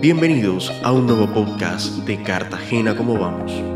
Bienvenidos a un nuevo podcast de Cartagena como vamos.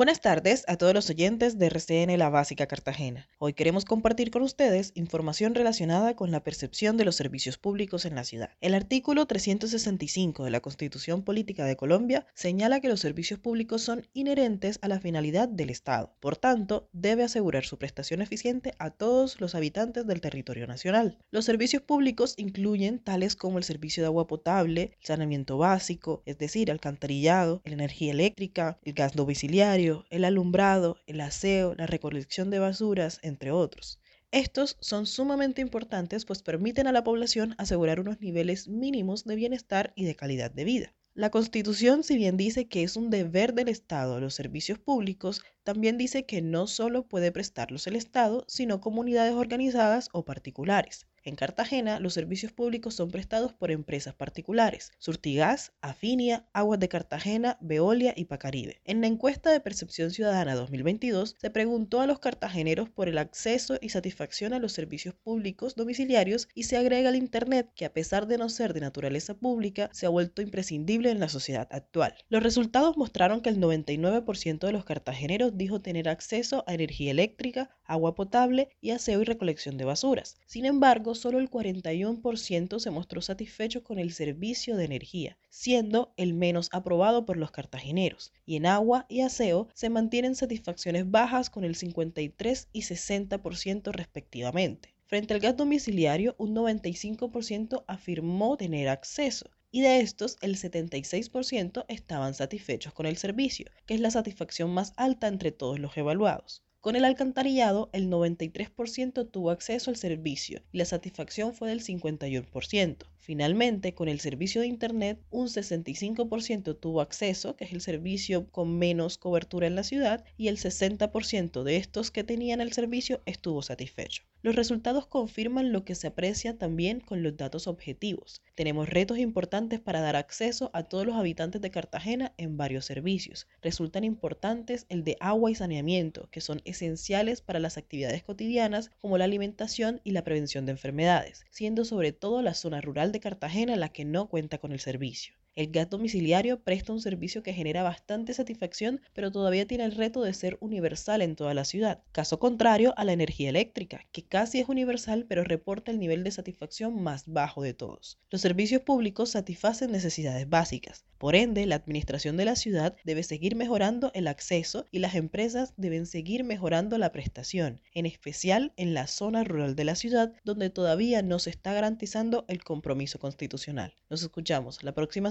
Buenas tardes a todos los oyentes de RCN La Básica Cartagena. Hoy queremos compartir con ustedes información relacionada con la percepción de los servicios públicos en la ciudad. El artículo 365 de la Constitución Política de Colombia señala que los servicios públicos son inherentes a la finalidad del Estado. Por tanto, debe asegurar su prestación eficiente a todos los habitantes del territorio nacional. Los servicios públicos incluyen tales como el servicio de agua potable, el saneamiento básico, es decir, alcantarillado, la energía eléctrica, el gas domiciliario, el alumbrado, el aseo, la recolección de basuras, entre otros. Estos son sumamente importantes pues permiten a la población asegurar unos niveles mínimos de bienestar y de calidad de vida. La Constitución, si bien dice que es un deber del Estado los servicios públicos, también dice que no solo puede prestarlos el Estado, sino comunidades organizadas o particulares. En Cartagena, los servicios públicos son prestados por empresas particulares, Surtigas, Afinia, Aguas de Cartagena, Veolia y Pacaribe. En la encuesta de Percepción Ciudadana 2022, se preguntó a los cartageneros por el acceso y satisfacción a los servicios públicos domiciliarios y se agrega el Internet, que a pesar de no ser de naturaleza pública, se ha vuelto imprescindible en la sociedad actual. Los resultados mostraron que el 99% de los cartageneros dijo tener acceso a energía eléctrica, agua potable y aseo y recolección de basuras. Sin embargo, solo el 41% se mostró satisfecho con el servicio de energía, siendo el menos aprobado por los cartageneros, y en agua y aseo se mantienen satisfacciones bajas con el 53 y 60% respectivamente. Frente al gas domiciliario, un 95% afirmó tener acceso, y de estos el 76% estaban satisfechos con el servicio, que es la satisfacción más alta entre todos los evaluados. Con el alcantarillado, el 93% tuvo acceso al servicio y la satisfacción fue del 51%. Finalmente, con el servicio de Internet, un 65% tuvo acceso, que es el servicio con menos cobertura en la ciudad, y el 60% de estos que tenían el servicio estuvo satisfecho. Los resultados confirman lo que se aprecia también con los datos objetivos. Tenemos retos importantes para dar acceso a todos los habitantes de Cartagena en varios servicios. Resultan importantes el de agua y saneamiento, que son esenciales para las actividades cotidianas como la alimentación y la prevención de enfermedades, siendo sobre todo la zona rural de Cartagena la que no cuenta con el servicio. El gas domiciliario presta un servicio que genera bastante satisfacción, pero todavía tiene el reto de ser universal en toda la ciudad. Caso contrario a la energía eléctrica, que casi es universal, pero reporta el nivel de satisfacción más bajo de todos. Los servicios públicos satisfacen necesidades básicas. Por ende, la administración de la ciudad debe seguir mejorando el acceso y las empresas deben seguir mejorando la prestación, en especial en la zona rural de la ciudad, donde todavía no se está garantizando el compromiso constitucional. Nos escuchamos la próxima